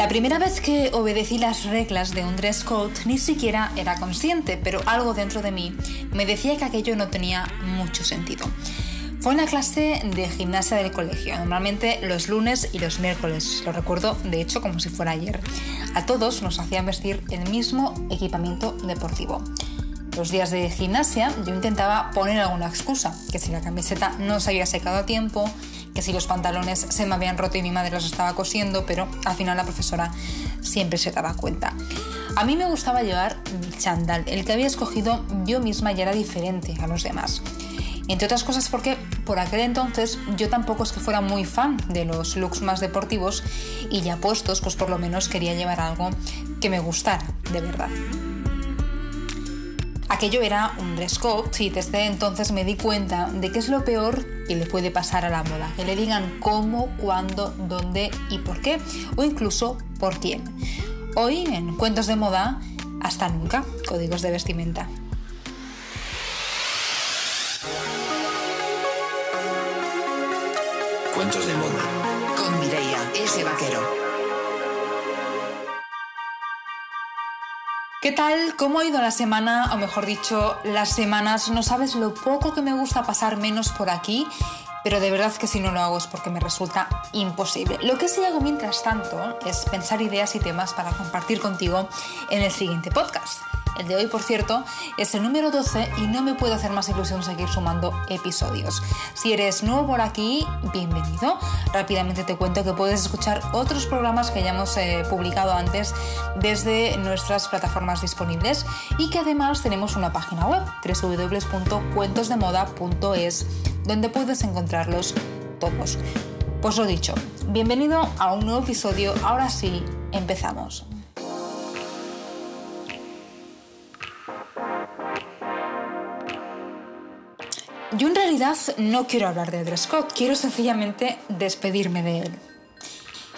La primera vez que obedecí las reglas de un dress code ni siquiera era consciente, pero algo dentro de mí me decía que aquello no tenía mucho sentido. Fue en la clase de gimnasia del colegio, normalmente los lunes y los miércoles, lo recuerdo de hecho como si fuera ayer. A todos nos hacían vestir el mismo equipamiento deportivo. Los días de gimnasia yo intentaba poner alguna excusa, que si la camiseta no se había secado a tiempo, que si los pantalones se me habían roto y mi madre los estaba cosiendo, pero al final la profesora siempre se daba cuenta. A mí me gustaba llevar chándal, el que había escogido yo misma y era diferente a los demás. Entre otras cosas porque por aquel entonces yo tampoco es que fuera muy fan de los looks más deportivos y ya puestos, pues por lo menos quería llevar algo que me gustara, de verdad. Aquello era un dress code y desde entonces me di cuenta de que es lo peor que le puede pasar a la moda, que le digan cómo, cuándo, dónde y por qué, o incluso por quién. Hoy en Cuentos de Moda, hasta nunca, códigos de vestimenta. Cuentos de moda con Mireia ese Vaquero. ¿Qué tal? ¿Cómo ha ido la semana? O mejor dicho, las semanas. No sabes lo poco que me gusta pasar menos por aquí, pero de verdad que si no lo hago es porque me resulta imposible. Lo que sí hago mientras tanto es pensar ideas y temas para compartir contigo en el siguiente podcast. El de hoy, por cierto, es el número 12 y no me puedo hacer más ilusión seguir sumando episodios. Si eres nuevo por aquí, bienvenido. Rápidamente te cuento que puedes escuchar otros programas que ya hemos eh, publicado antes desde nuestras plataformas disponibles y que además tenemos una página web www.cuentosdemoda.es donde puedes encontrarlos todos. Pues lo dicho, bienvenido a un nuevo episodio. Ahora sí, empezamos. Yo en realidad no quiero hablar de dress code, quiero sencillamente despedirme de él.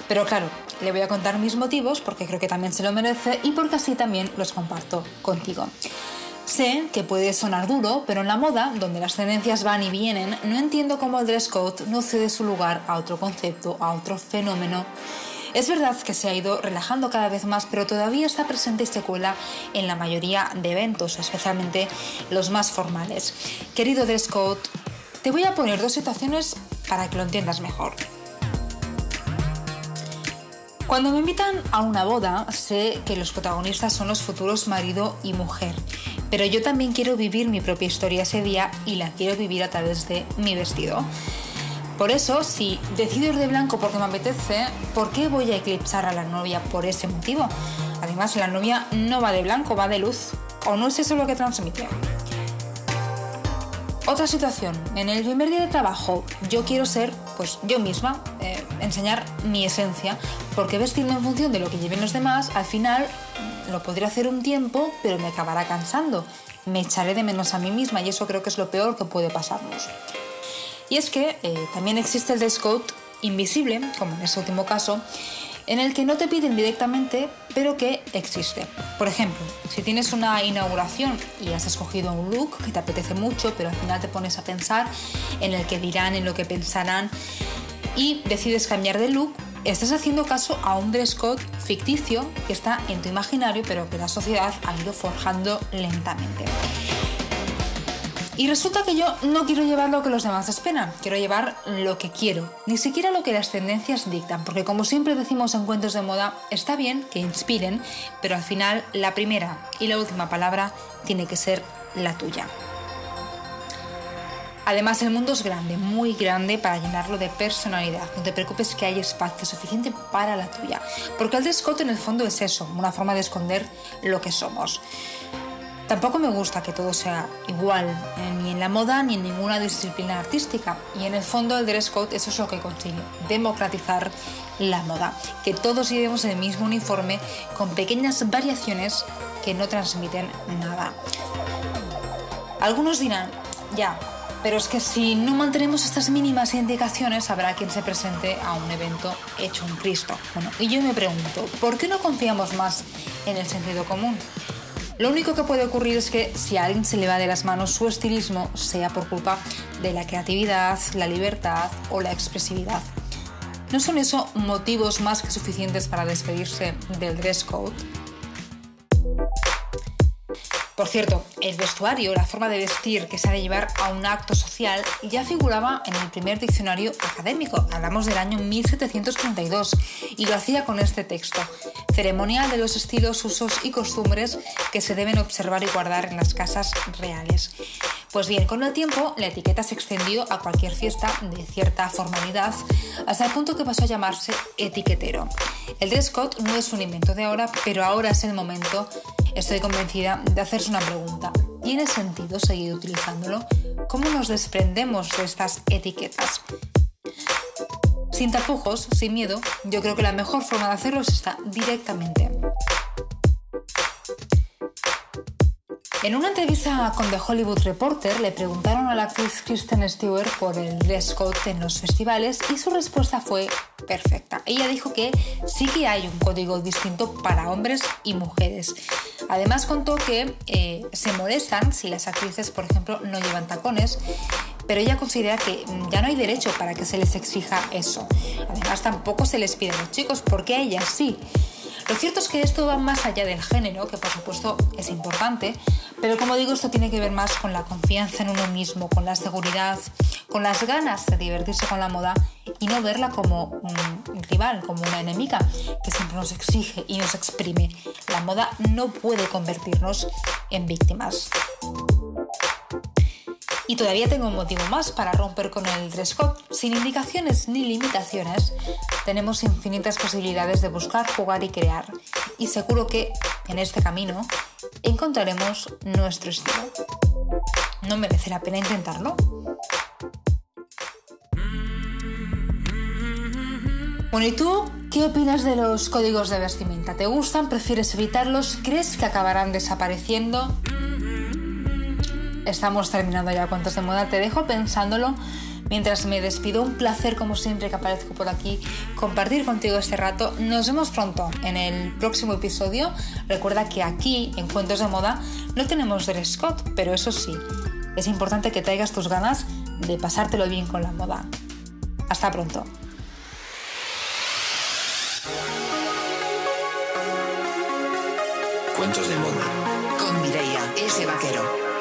Pero claro, le voy a contar mis motivos porque creo que también se lo merece y porque así también los comparto contigo. Sé que puede sonar duro, pero en la moda, donde las tendencias van y vienen, no entiendo cómo el no cede su lugar a otro concepto, a otro fenómeno es verdad que se ha ido relajando cada vez más, pero todavía está presente y se cuela en la mayoría de eventos, especialmente los más formales. Querido code, te voy a poner dos situaciones para que lo entiendas mejor. Cuando me invitan a una boda, sé que los protagonistas son los futuros marido y mujer, pero yo también quiero vivir mi propia historia ese día y la quiero vivir a través de mi vestido. Por eso, si decido ir de blanco porque me apetece, ¿por qué voy a eclipsar a la novia por ese motivo? Además, la novia no va de blanco, va de luz. ¿O no es eso lo que transmite? Otra situación, en el primer día de trabajo yo quiero ser pues yo misma, eh, enseñar mi esencia, porque vestirme en función de lo que lleven los demás, al final lo podría hacer un tiempo, pero me acabará cansando. Me echaré de menos a mí misma y eso creo que es lo peor que puede pasarnos. Y es que eh, también existe el dress code invisible, como en ese último caso, en el que no te piden directamente, pero que existe. Por ejemplo, si tienes una inauguración y has escogido un look que te apetece mucho, pero al final te pones a pensar en el que dirán, en lo que pensarán, y decides cambiar de look, estás haciendo caso a un dress code ficticio que está en tu imaginario, pero que la sociedad ha ido forjando lentamente. Y resulta que yo no quiero llevar lo que los demás esperan, quiero llevar lo que quiero, ni siquiera lo que las tendencias dictan, porque como siempre decimos en cuentos de moda, está bien que inspiren, pero al final la primera y la última palabra tiene que ser la tuya. Además, el mundo es grande, muy grande para llenarlo de personalidad. No te preocupes que hay espacio suficiente para la tuya. Porque el descote en el fondo es eso, una forma de esconder lo que somos. Tampoco me gusta que todo sea igual, eh, ni en la moda ni en ninguna disciplina artística. Y en el fondo el dress code eso es lo que consigue, democratizar la moda. Que todos llevemos el mismo uniforme con pequeñas variaciones que no transmiten nada. Algunos dirán, ya, pero es que si no mantenemos estas mínimas indicaciones, habrá quien se presente a un evento hecho un Cristo. Bueno, y yo me pregunto, ¿por qué no confiamos más en el sentido común? Lo único que puede ocurrir es que si a alguien se le va de las manos su estilismo, sea por culpa de la creatividad, la libertad o la expresividad. ¿No son eso motivos más que suficientes para despedirse del dress code? Por cierto, el vestuario, la forma de vestir que se ha de llevar a un acto social, ya figuraba en el primer diccionario académico, hablamos del año 1732, y lo hacía con este texto, ceremonial de los estilos, usos y costumbres que se deben observar y guardar en las casas reales. Pues bien, con el tiempo la etiqueta se extendió a cualquier fiesta de cierta formalidad, hasta el punto que pasó a llamarse etiquetero. El dress code no es un invento de ahora, pero ahora es el momento, estoy convencida, de hacerse una pregunta. ¿Tiene sentido seguir utilizándolo? ¿Cómo nos desprendemos de estas etiquetas? Sin tapujos, sin miedo, yo creo que la mejor forma de hacerlo es esta directamente. En una entrevista con The Hollywood Reporter le preguntaron a la actriz Kristen Stewart por el dress en los festivales y su respuesta fue perfecta. Ella dijo que sí que hay un código distinto para hombres y mujeres. Además contó que eh, se molestan si las actrices, por ejemplo, no llevan tacones, pero ella considera que ya no hay derecho para que se les exija eso. Además tampoco se les pide a los chicos, porque a ellas sí. Lo cierto es que esto va más allá del género, que por supuesto es importante, pero como digo, esto tiene que ver más con la confianza en uno mismo, con la seguridad, con las ganas de divertirse con la moda y no verla como un rival, como una enemiga que siempre nos exige y nos exprime. La moda no puede convertirnos en víctimas. Y todavía tengo un motivo más para romper con el dress. Sin indicaciones ni limitaciones, tenemos infinitas posibilidades de buscar, jugar y crear. Y seguro que en este camino encontraremos nuestro estilo. ¿No merece la pena intentarlo? Bueno, ¿y tú qué opinas de los códigos de vestimenta? ¿Te gustan? ¿Prefieres evitarlos? ¿Crees que acabarán desapareciendo? estamos terminando ya cuentos de moda. Te dejo pensándolo mientras me despido. Un placer, como siempre, que aparezco por aquí, compartir contigo este rato. Nos vemos pronto en el próximo episodio. Recuerda que aquí, en Cuentos de Moda, no tenemos dress code, pero eso sí, es importante que traigas tus ganas de pasártelo bien con la moda. Hasta pronto. Cuentos de moda con Mireia S. Vaquero.